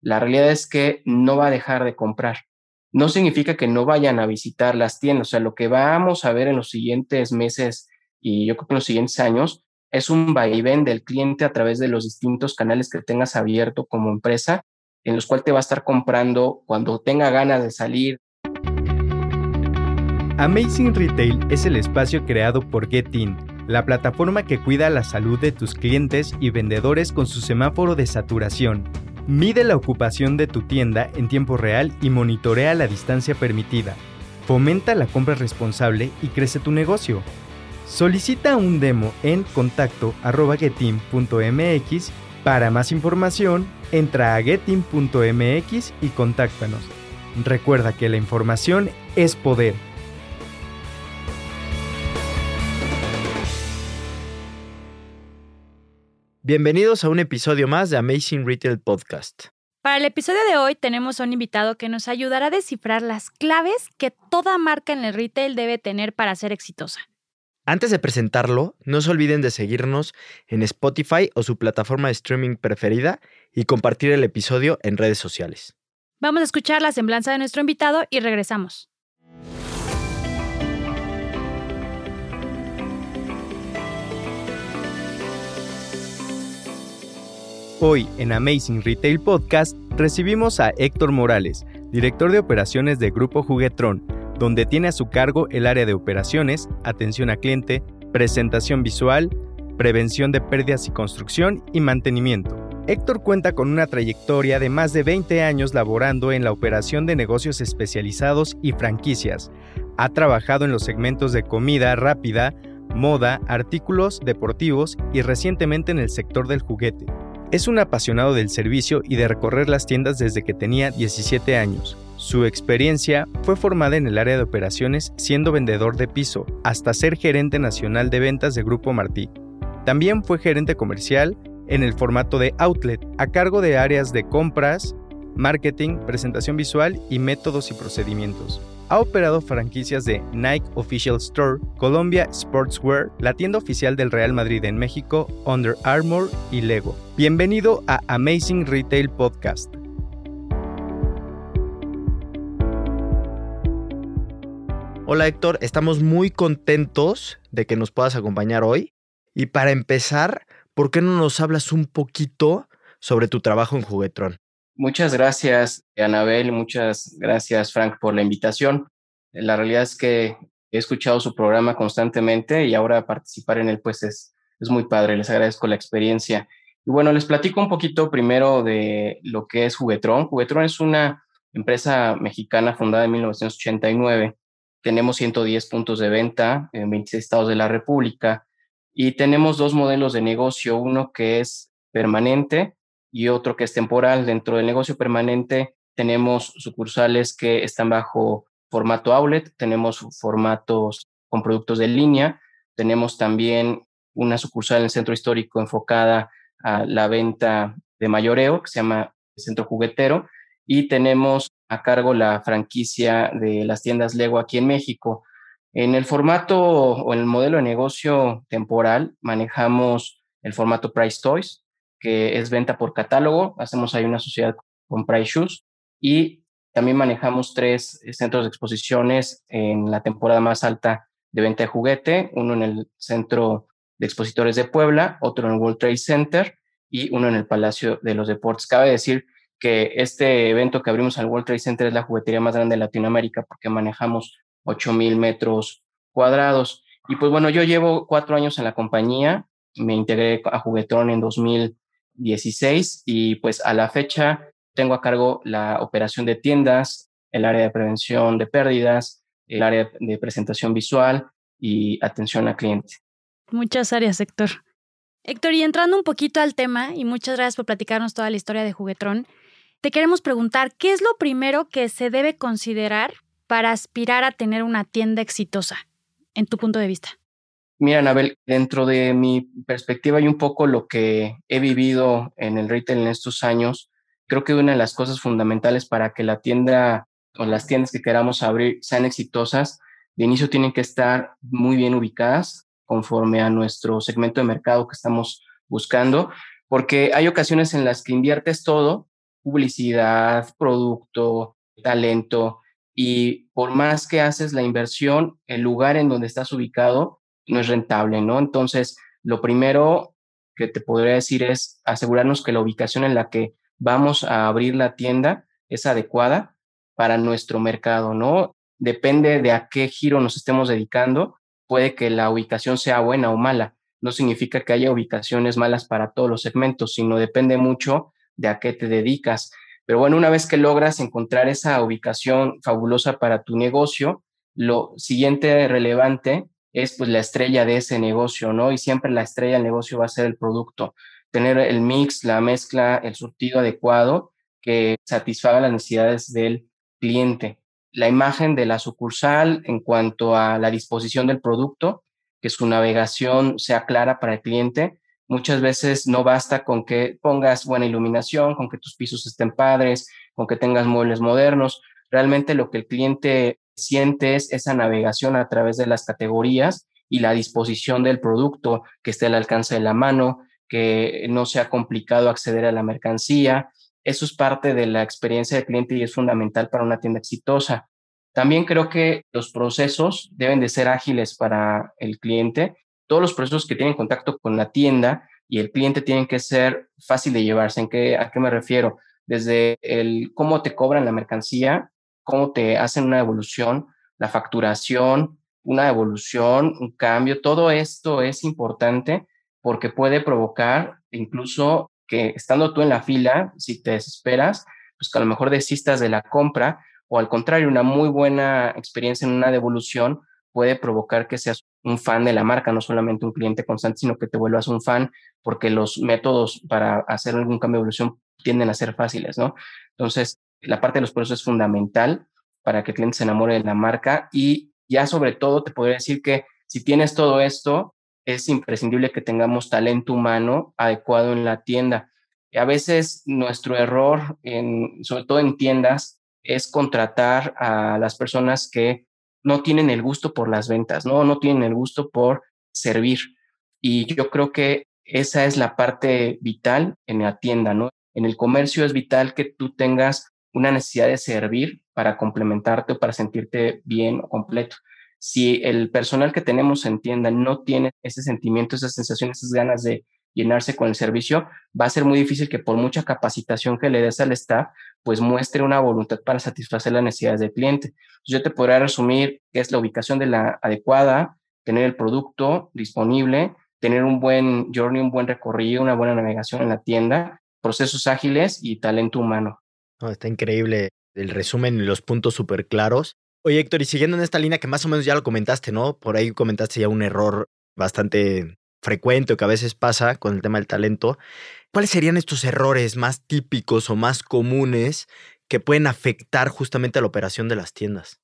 la realidad es que no va a dejar de comprar. No significa que no vayan a visitar las tiendas, o sea, lo que vamos a ver en los siguientes meses y yo creo que en los siguientes años es un vaivén del cliente a través de los distintos canales que tengas abierto como empresa, en los cuales te va a estar comprando cuando tenga ganas de salir. Amazing Retail es el espacio creado por GetIn, la plataforma que cuida la salud de tus clientes y vendedores con su semáforo de saturación. Mide la ocupación de tu tienda en tiempo real y monitorea la distancia permitida. Fomenta la compra responsable y crece tu negocio. Solicita un demo en contacto.getim.mx. Para más información, entra a getim.mx y contáctanos. Recuerda que la información es poder. Bienvenidos a un episodio más de Amazing Retail Podcast. Para el episodio de hoy tenemos a un invitado que nos ayudará a descifrar las claves que toda marca en el retail debe tener para ser exitosa. Antes de presentarlo, no se olviden de seguirnos en Spotify o su plataforma de streaming preferida y compartir el episodio en redes sociales. Vamos a escuchar la semblanza de nuestro invitado y regresamos. Hoy en Amazing Retail Podcast recibimos a Héctor Morales, director de operaciones de Grupo Juguetrón donde tiene a su cargo el área de operaciones, atención a cliente, presentación visual, prevención de pérdidas y construcción y mantenimiento. Héctor cuenta con una trayectoria de más de 20 años laborando en la operación de negocios especializados y franquicias. Ha trabajado en los segmentos de comida rápida, moda, artículos deportivos y recientemente en el sector del juguete. Es un apasionado del servicio y de recorrer las tiendas desde que tenía 17 años. Su experiencia fue formada en el área de operaciones siendo vendedor de piso, hasta ser gerente nacional de ventas de Grupo Martí. También fue gerente comercial en el formato de outlet, a cargo de áreas de compras, marketing, presentación visual y métodos y procedimientos. Ha operado franquicias de Nike Official Store, Columbia Sportswear, la tienda oficial del Real Madrid en México, Under Armour y Lego. Bienvenido a Amazing Retail Podcast. Hola Héctor, estamos muy contentos de que nos puedas acompañar hoy. Y para empezar, ¿por qué no nos hablas un poquito sobre tu trabajo en Juguetrón? Muchas gracias, Anabel, muchas gracias, Frank, por la invitación. La realidad es que he escuchado su programa constantemente y ahora participar en él, pues es, es muy padre. Les agradezco la experiencia. Y bueno, les platico un poquito primero de lo que es Juguetrón. Juguetrón es una empresa mexicana fundada en 1989 tenemos 110 puntos de venta en 26 estados de la República y tenemos dos modelos de negocio, uno que es permanente y otro que es temporal. Dentro del negocio permanente tenemos sucursales que están bajo formato outlet, tenemos formatos con productos de línea, tenemos también una sucursal en el centro histórico enfocada a la venta de mayoreo, que se llama Centro Juguetero, y tenemos a cargo la franquicia de las tiendas Lego aquí en México. En el formato o en el modelo de negocio temporal manejamos el formato Price Toys, que es venta por catálogo. Hacemos ahí una sociedad con Price Shoes y también manejamos tres centros de exposiciones en la temporada más alta de venta de juguete, uno en el Centro de Expositores de Puebla, otro en el World Trade Center y uno en el Palacio de los Deportes. Cabe decir que este evento que abrimos al World Trade Center es la juguetería más grande de Latinoamérica porque manejamos 8000 metros cuadrados. Y pues bueno, yo llevo cuatro años en la compañía, me integré a Juguetron en 2016 y pues a la fecha tengo a cargo la operación de tiendas, el área de prevención de pérdidas, el área de presentación visual y atención al cliente. Muchas áreas, Héctor. Héctor, y entrando un poquito al tema, y muchas gracias por platicarnos toda la historia de Juguetron, te queremos preguntar, ¿qué es lo primero que se debe considerar para aspirar a tener una tienda exitosa, en tu punto de vista? Mira, Anabel, dentro de mi perspectiva y un poco lo que he vivido en el retail en estos años, creo que una de las cosas fundamentales para que la tienda o las tiendas que queramos abrir sean exitosas, de inicio tienen que estar muy bien ubicadas conforme a nuestro segmento de mercado que estamos buscando, porque hay ocasiones en las que inviertes todo publicidad, producto, talento. Y por más que haces la inversión, el lugar en donde estás ubicado no es rentable, ¿no? Entonces, lo primero que te podría decir es asegurarnos que la ubicación en la que vamos a abrir la tienda es adecuada para nuestro mercado, ¿no? Depende de a qué giro nos estemos dedicando, puede que la ubicación sea buena o mala. No significa que haya ubicaciones malas para todos los segmentos, sino depende mucho de a qué te dedicas. Pero bueno, una vez que logras encontrar esa ubicación fabulosa para tu negocio, lo siguiente relevante es pues la estrella de ese negocio, ¿no? Y siempre la estrella del negocio va a ser el producto. Tener el mix, la mezcla, el surtido adecuado que satisfaga las necesidades del cliente. La imagen de la sucursal en cuanto a la disposición del producto, que su navegación sea clara para el cliente. Muchas veces no basta con que pongas buena iluminación, con que tus pisos estén padres, con que tengas muebles modernos. Realmente lo que el cliente siente es esa navegación a través de las categorías y la disposición del producto que esté al alcance de la mano, que no sea complicado acceder a la mercancía, eso es parte de la experiencia del cliente y es fundamental para una tienda exitosa. También creo que los procesos deben de ser ágiles para el cliente. Todos los procesos que tienen contacto con la tienda y el cliente tienen que ser fácil de llevarse. ¿En qué, ¿A qué me refiero? Desde el cómo te cobran la mercancía, cómo te hacen una evolución, la facturación, una evolución, un cambio. Todo esto es importante porque puede provocar incluso que estando tú en la fila, si te desesperas, pues que a lo mejor desistas de la compra o al contrario, una muy buena experiencia en una devolución puede provocar que seas un fan de la marca, no solamente un cliente constante, sino que te vuelvas un fan porque los métodos para hacer algún cambio de evolución tienden a ser fáciles, ¿no? Entonces, la parte de los procesos es fundamental para que el cliente se enamore de la marca y ya sobre todo te podría decir que si tienes todo esto, es imprescindible que tengamos talento humano adecuado en la tienda. a veces nuestro error, en, sobre todo en tiendas, es contratar a las personas que no tienen el gusto por las ventas, ¿no? No tienen el gusto por servir. Y yo creo que esa es la parte vital en la tienda, ¿no? En el comercio es vital que tú tengas una necesidad de servir para complementarte o para sentirte bien o completo si el personal que tenemos en tienda no tiene ese sentimiento, esas sensaciones, esas ganas de llenarse con el servicio, va a ser muy difícil que por mucha capacitación que le des al staff, pues muestre una voluntad para satisfacer las necesidades del cliente. Yo te podría resumir qué es la ubicación de la adecuada, tener el producto disponible, tener un buen journey, un buen recorrido, una buena navegación en la tienda, procesos ágiles y talento humano. Está increíble el resumen y los puntos súper claros. Oye, Héctor, y siguiendo en esta línea que más o menos ya lo comentaste, ¿no? Por ahí comentaste ya un error bastante frecuente o que a veces pasa con el tema del talento. ¿Cuáles serían estos errores más típicos o más comunes que pueden afectar justamente a la operación de las tiendas?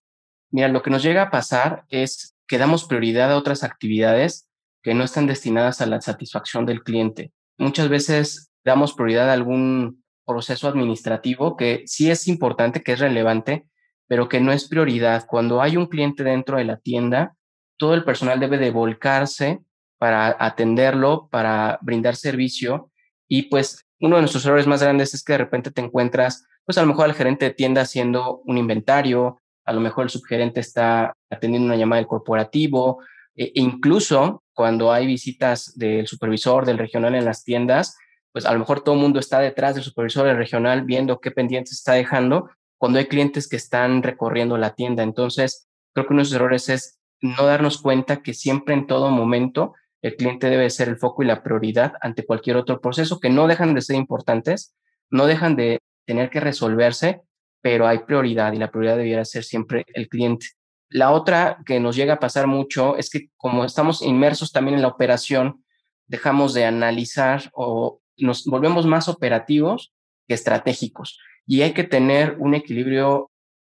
Mira, lo que nos llega a pasar es que damos prioridad a otras actividades que no están destinadas a la satisfacción del cliente. Muchas veces damos prioridad a algún proceso administrativo que sí es importante, que es relevante, pero que no es prioridad. Cuando hay un cliente dentro de la tienda, todo el personal debe de volcarse para atenderlo, para brindar servicio. Y pues uno de nuestros errores más grandes es que de repente te encuentras, pues a lo mejor al gerente de tienda haciendo un inventario, a lo mejor el subgerente está atendiendo una llamada del corporativo, e incluso cuando hay visitas del supervisor del regional en las tiendas, pues a lo mejor todo el mundo está detrás del supervisor regional viendo qué pendientes está dejando cuando hay clientes que están recorriendo la tienda. Entonces, creo que uno de los errores es no darnos cuenta que siempre en todo momento el cliente debe ser el foco y la prioridad ante cualquier otro proceso que no dejan de ser importantes, no dejan de tener que resolverse, pero hay prioridad y la prioridad debiera ser siempre el cliente. La otra que nos llega a pasar mucho es que como estamos inmersos también en la operación, dejamos de analizar o nos volvemos más operativos que estratégicos. Y hay que tener un equilibrio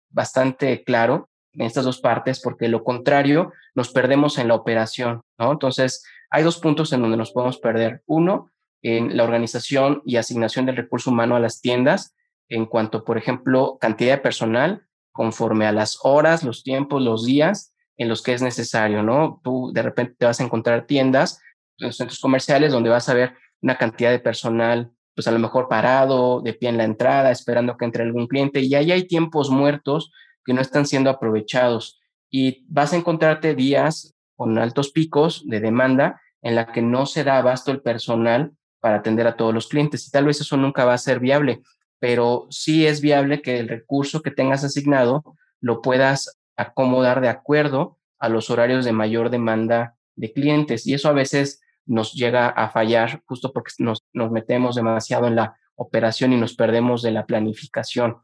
bastante claro en estas dos partes, porque lo contrario nos perdemos en la operación, ¿no? Entonces, hay dos puntos en donde nos podemos perder. Uno, en la organización y asignación del recurso humano a las tiendas, en cuanto, por ejemplo, cantidad de personal, conforme a las horas, los tiempos, los días en los que es necesario, ¿no? Tú de repente te vas a encontrar tiendas, en centros comerciales, donde vas a ver una cantidad de personal pues a lo mejor parado, de pie en la entrada, esperando que entre algún cliente, y ahí hay tiempos muertos que no están siendo aprovechados. Y vas a encontrarte días con altos picos de demanda en la que no se da abasto el personal para atender a todos los clientes. Y tal vez eso nunca va a ser viable, pero sí es viable que el recurso que tengas asignado lo puedas acomodar de acuerdo a los horarios de mayor demanda de clientes. Y eso a veces nos llega a fallar justo porque nos, nos metemos demasiado en la operación y nos perdemos de la planificación.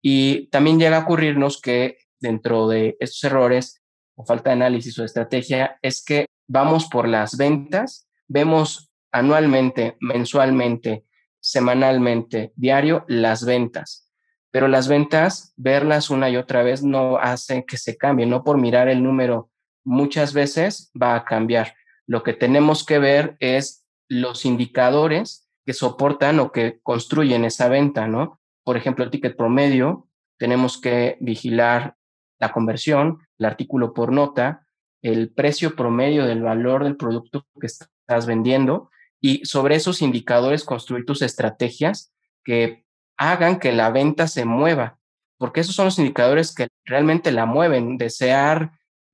Y también llega a ocurrirnos que dentro de estos errores o falta de análisis o estrategia es que vamos por las ventas, vemos anualmente, mensualmente, semanalmente, diario, las ventas. Pero las ventas, verlas una y otra vez no hace que se cambien, no por mirar el número muchas veces va a cambiar. Lo que tenemos que ver es los indicadores que soportan o que construyen esa venta, ¿no? Por ejemplo, el ticket promedio, tenemos que vigilar la conversión, el artículo por nota, el precio promedio del valor del producto que estás vendiendo y sobre esos indicadores construir tus estrategias que hagan que la venta se mueva, porque esos son los indicadores que realmente la mueven. Desear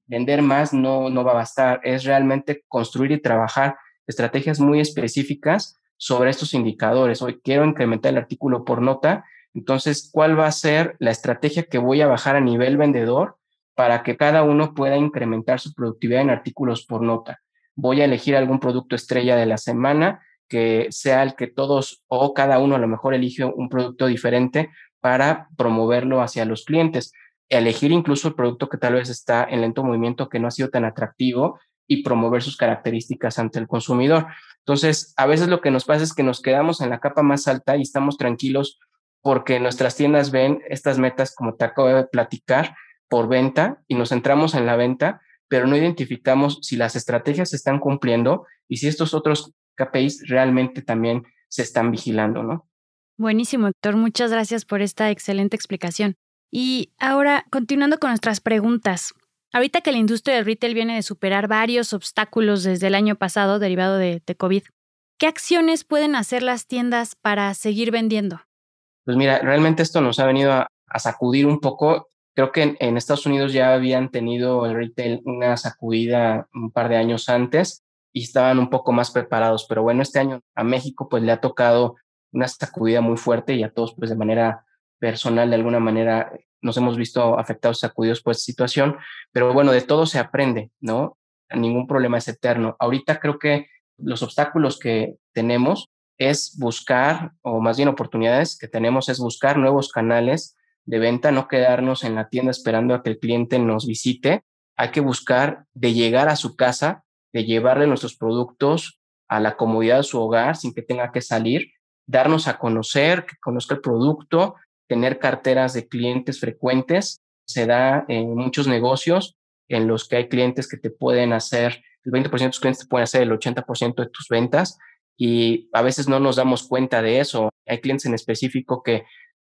vender más no, no va a bastar, es realmente construir y trabajar estrategias muy específicas sobre estos indicadores. Hoy quiero incrementar el artículo por nota, entonces, ¿cuál va a ser la estrategia que voy a bajar a nivel vendedor para que cada uno pueda incrementar su productividad en artículos por nota? Voy a elegir algún producto estrella de la semana que sea el que todos o cada uno a lo mejor elige un producto diferente para promoverlo hacia los clientes elegir incluso el producto que tal vez está en lento movimiento, que no ha sido tan atractivo y promover sus características ante el consumidor. Entonces, a veces lo que nos pasa es que nos quedamos en la capa más alta y estamos tranquilos porque nuestras tiendas ven estas metas, como te acabo de platicar, por venta y nos centramos en la venta, pero no identificamos si las estrategias se están cumpliendo y si estos otros KPIs realmente también se están vigilando, ¿no? Buenísimo, Héctor. Muchas gracias por esta excelente explicación. Y ahora, continuando con nuestras preguntas. Ahorita que la industria del retail viene de superar varios obstáculos desde el año pasado derivado de, COVID, ¿qué acciones pueden hacer las tiendas para seguir vendiendo? Pues mira, realmente esto nos ha venido a, sacudir un poco. Creo que en, Estados Unidos ya habían tenido el retail una sacudida un par de años antes y estaban un poco más preparados. Pero bueno, este año a México pues le ha tocado una sacudida muy fuerte y a todos pues de manera personal de alguna manera nos hemos visto afectados, sacudidos por esta situación, pero bueno, de todo se aprende, ¿no? Ningún problema es eterno. Ahorita creo que los obstáculos que tenemos es buscar, o más bien oportunidades que tenemos, es buscar nuevos canales de venta, no quedarnos en la tienda esperando a que el cliente nos visite. Hay que buscar de llegar a su casa, de llevarle nuestros productos a la comodidad de su hogar sin que tenga que salir, darnos a conocer, que conozca el producto, tener carteras de clientes frecuentes. Se da en muchos negocios en los que hay clientes que te pueden hacer, el 20% de tus clientes te pueden hacer el 80% de tus ventas y a veces no nos damos cuenta de eso. Hay clientes en específico que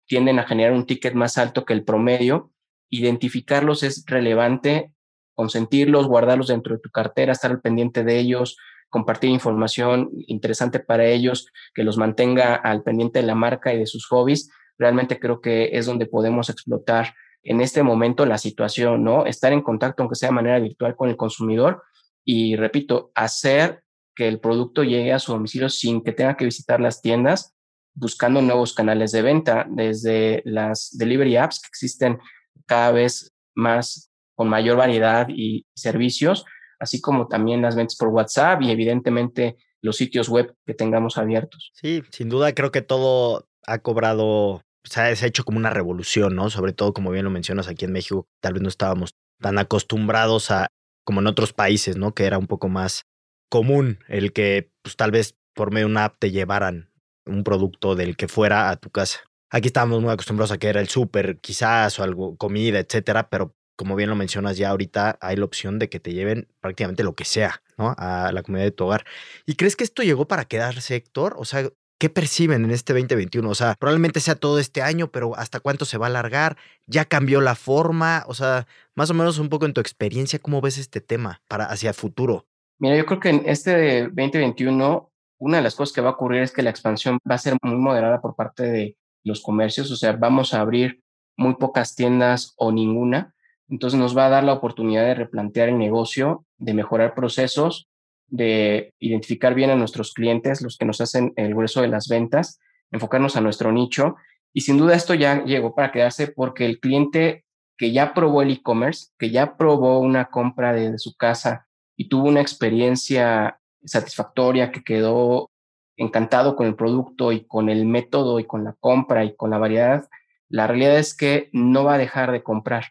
tienden a generar un ticket más alto que el promedio. Identificarlos es relevante, consentirlos, guardarlos dentro de tu cartera, estar al pendiente de ellos, compartir información interesante para ellos, que los mantenga al pendiente de la marca y de sus hobbies realmente creo que es donde podemos explotar en este momento la situación, ¿no? Estar en contacto, aunque sea de manera virtual, con el consumidor y, repito, hacer que el producto llegue a su domicilio sin que tenga que visitar las tiendas, buscando nuevos canales de venta, desde las delivery apps que existen cada vez más con mayor variedad y servicios, así como también las ventas por WhatsApp y evidentemente los sitios web que tengamos abiertos. Sí, sin duda creo que todo ha cobrado se ha hecho como una revolución, ¿no? Sobre todo, como bien lo mencionas, aquí en México tal vez no estábamos tan acostumbrados a, como en otros países, ¿no? Que era un poco más común el que, pues tal vez por medio de una app te llevaran un producto del que fuera a tu casa. Aquí estábamos muy acostumbrados a que era el súper, quizás, o algo, comida, etcétera, pero como bien lo mencionas ya ahorita, hay la opción de que te lleven prácticamente lo que sea, ¿no? A la comida de tu hogar. ¿Y crees que esto llegó para quedarse, Héctor? O sea, ¿Qué perciben en este 2021? O sea, probablemente sea todo este año, pero ¿hasta cuánto se va a alargar? ¿Ya cambió la forma? O sea, más o menos un poco en tu experiencia, ¿cómo ves este tema para hacia el futuro? Mira, yo creo que en este 2021 una de las cosas que va a ocurrir es que la expansión va a ser muy moderada por parte de los comercios, o sea, vamos a abrir muy pocas tiendas o ninguna. Entonces nos va a dar la oportunidad de replantear el negocio, de mejorar procesos, de identificar bien a nuestros clientes, los que nos hacen el grueso de las ventas, enfocarnos a nuestro nicho. Y sin duda esto ya llegó para quedarse porque el cliente que ya probó el e-commerce, que ya probó una compra de, su casa y tuvo una experiencia satisfactoria, que quedó encantado con el producto y con el método y con la compra y con la variedad, la realidad es que no va a dejar de comprar.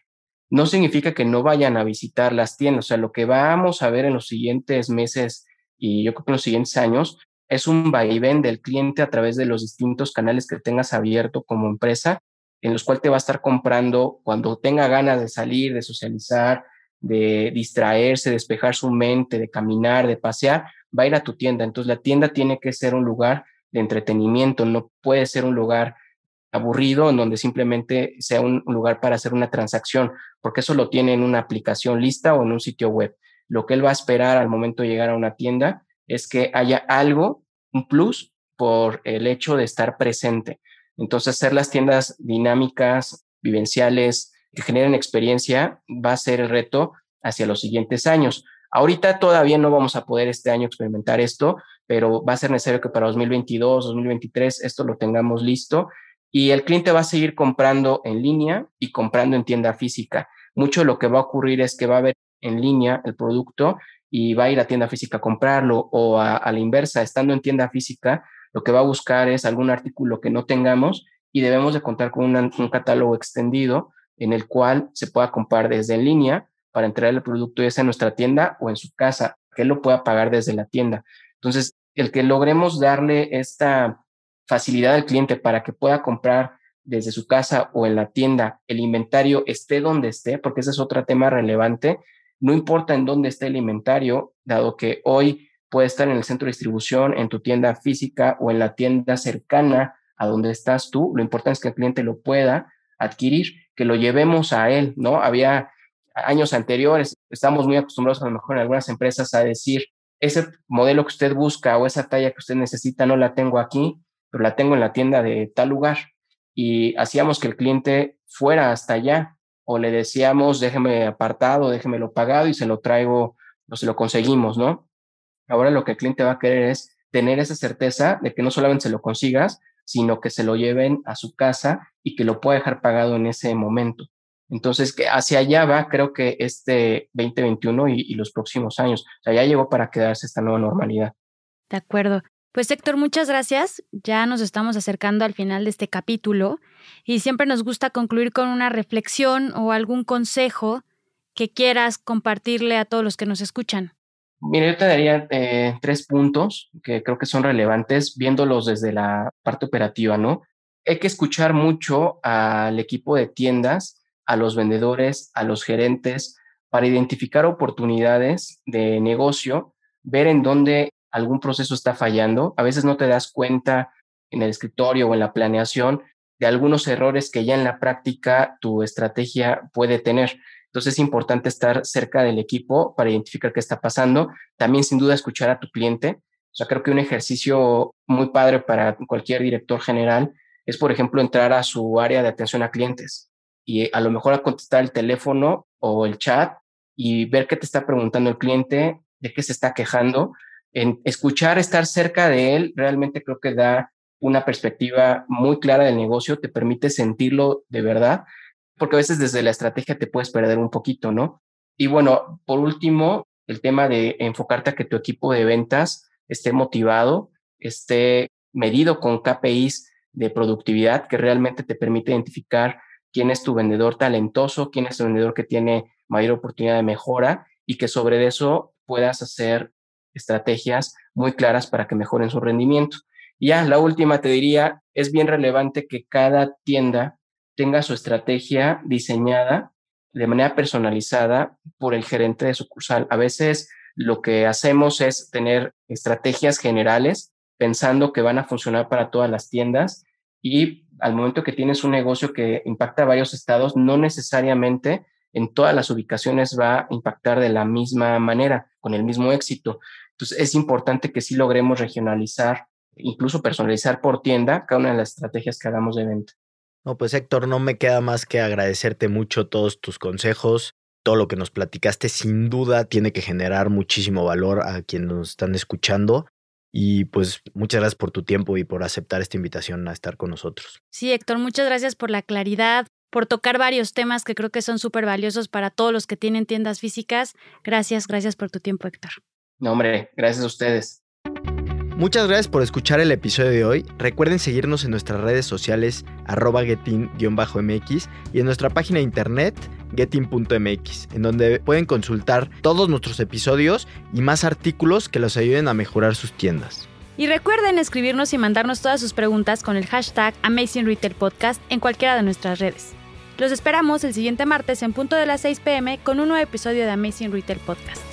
No significa que no vayan a visitar las tiendas, o sea, lo que vamos a ver en los siguientes meses y yo creo que en los siguientes años es un vaivén del cliente a través de los distintos canales que tengas abierto como empresa, en los cuales te va a estar comprando cuando tenga ganas de salir, de socializar, de distraerse, despejar su mente, de caminar, de pasear, va a ir a tu tienda. Entonces la tienda tiene que ser un lugar de entretenimiento, no puede ser un lugar aburrido en donde simplemente sea un lugar para hacer una transacción, porque eso lo tiene en una aplicación lista o en un sitio web. Lo que él va a esperar al momento de llegar a una tienda es que haya algo, un plus, por el hecho de estar presente. Entonces, hacer las tiendas dinámicas, vivenciales, que generen experiencia, va a ser el reto hacia los siguientes años. Ahorita todavía no vamos a poder este año experimentar esto, pero va a ser necesario que para 2022, 2023 esto lo tengamos listo y el cliente va a seguir comprando en línea y comprando en tienda física. Mucho de lo que va a ocurrir es que va a ver en línea el producto y va a ir a tienda física a comprarlo o a, la inversa, estando en tienda física, lo que va a buscar es algún artículo que no tengamos y debemos de contar con un catálogo extendido en el cual se pueda comprar desde en línea para entregar el producto ya sea en nuestra tienda o en su casa, que lo pueda pagar desde la tienda. Entonces, el que logremos darle esta facilidad al cliente para que pueda comprar desde su casa o en la tienda el inventario esté donde esté, porque ese es otro tema relevante, no importa en dónde esté el inventario, dado que hoy puede estar en el centro de distribución, en tu tienda física o en la tienda cercana a donde estás tú, lo importante es que el cliente lo pueda adquirir, que lo llevemos a él, ¿no? Había años anteriores, estamos muy acostumbrados a lo mejor en algunas empresas a decir, ese modelo que usted busca o esa talla que usted necesita no la tengo aquí, pero la tengo en la tienda de tal lugar. Y hacíamos que el cliente fuera hasta allá o le decíamos, déjeme apartado, déjemelo pagado y se lo traigo o se lo conseguimos, ¿no? Ahora lo que el cliente va a querer es tener esa certeza de que no solamente se lo consigas, sino que se lo lleven a su casa y que lo pueda dejar pagado en ese momento. Entonces, que hacia allá va, creo que este 2021 y, y los próximos años. O sea, ya llegó para quedarse esta nueva normalidad. De acuerdo. Pues Héctor, muchas gracias. Ya nos estamos acercando al final de este capítulo y siempre nos gusta concluir con una reflexión o algún consejo que quieras compartirle a todos los que nos escuchan. Mira, yo te daría eh, tres puntos que creo que son relevantes viéndolos desde la parte operativa, ¿no? Hay que escuchar mucho al equipo de tiendas, a los vendedores, a los gerentes, para identificar oportunidades de negocio, ver en dónde algún proceso está fallando. A veces no te das cuenta en el escritorio o en la planeación de algunos errores que ya en la práctica tu estrategia puede tener. Entonces es importante estar cerca del equipo para identificar qué está pasando. También sin duda escuchar a tu cliente. O sea, creo que un ejercicio muy padre para cualquier director general es, por ejemplo, entrar a su área de atención a clientes y a lo mejor a contestar el teléfono o el chat y ver qué te está preguntando el cliente, de qué se está quejando en escuchar, estar cerca de él, realmente creo que da una perspectiva muy clara del negocio, te permite sentirlo de verdad, porque a veces desde la estrategia te puedes perder un poquito, ¿no? Y bueno, por último, el tema de enfocarte a que tu equipo de ventas esté motivado, esté medido con KPIs de productividad que realmente te permite identificar quién es tu vendedor talentoso, quién es tu vendedor que tiene mayor oportunidad de mejora y que sobre eso puedas hacer estrategias muy claras para que mejoren su rendimiento. Y ya, la última te diría, es bien relevante que cada tienda tenga su estrategia diseñada de manera personalizada por el gerente de sucursal. A veces lo que hacemos es tener estrategias generales pensando que van a funcionar para todas las tiendas y al momento que tienes un negocio que impacta a varios estados, no necesariamente en todas las ubicaciones va a impactar de la misma manera, con el mismo éxito. Entonces es importante que sí logremos regionalizar, incluso personalizar por tienda cada una de las estrategias que hagamos de venta. No, pues Héctor, no me queda más que agradecerte mucho todos tus consejos, todo lo que nos platicaste. Sin duda tiene que generar muchísimo valor a quienes nos están escuchando. Y pues muchas gracias por tu tiempo y por aceptar esta invitación a estar con nosotros. Sí, Héctor, muchas gracias por la claridad, por tocar varios temas que creo que son súper valiosos para todos los que tienen tiendas físicas. Gracias, gracias por tu tiempo, Héctor. No, hombre, gracias a ustedes. Muchas gracias por escuchar el episodio de hoy. Recuerden seguirnos en nuestras redes sociales arroba getin-mx y en nuestra página de internet getin.mx, en donde pueden consultar todos nuestros episodios y más artículos que los ayuden a mejorar sus tiendas. Y recuerden escribirnos y mandarnos todas sus preguntas con el hashtag Amazing Retail Podcast en cualquiera de nuestras redes. Los esperamos el siguiente martes en punto de las 6 pm con un nuevo episodio de Amazing Retail Podcast.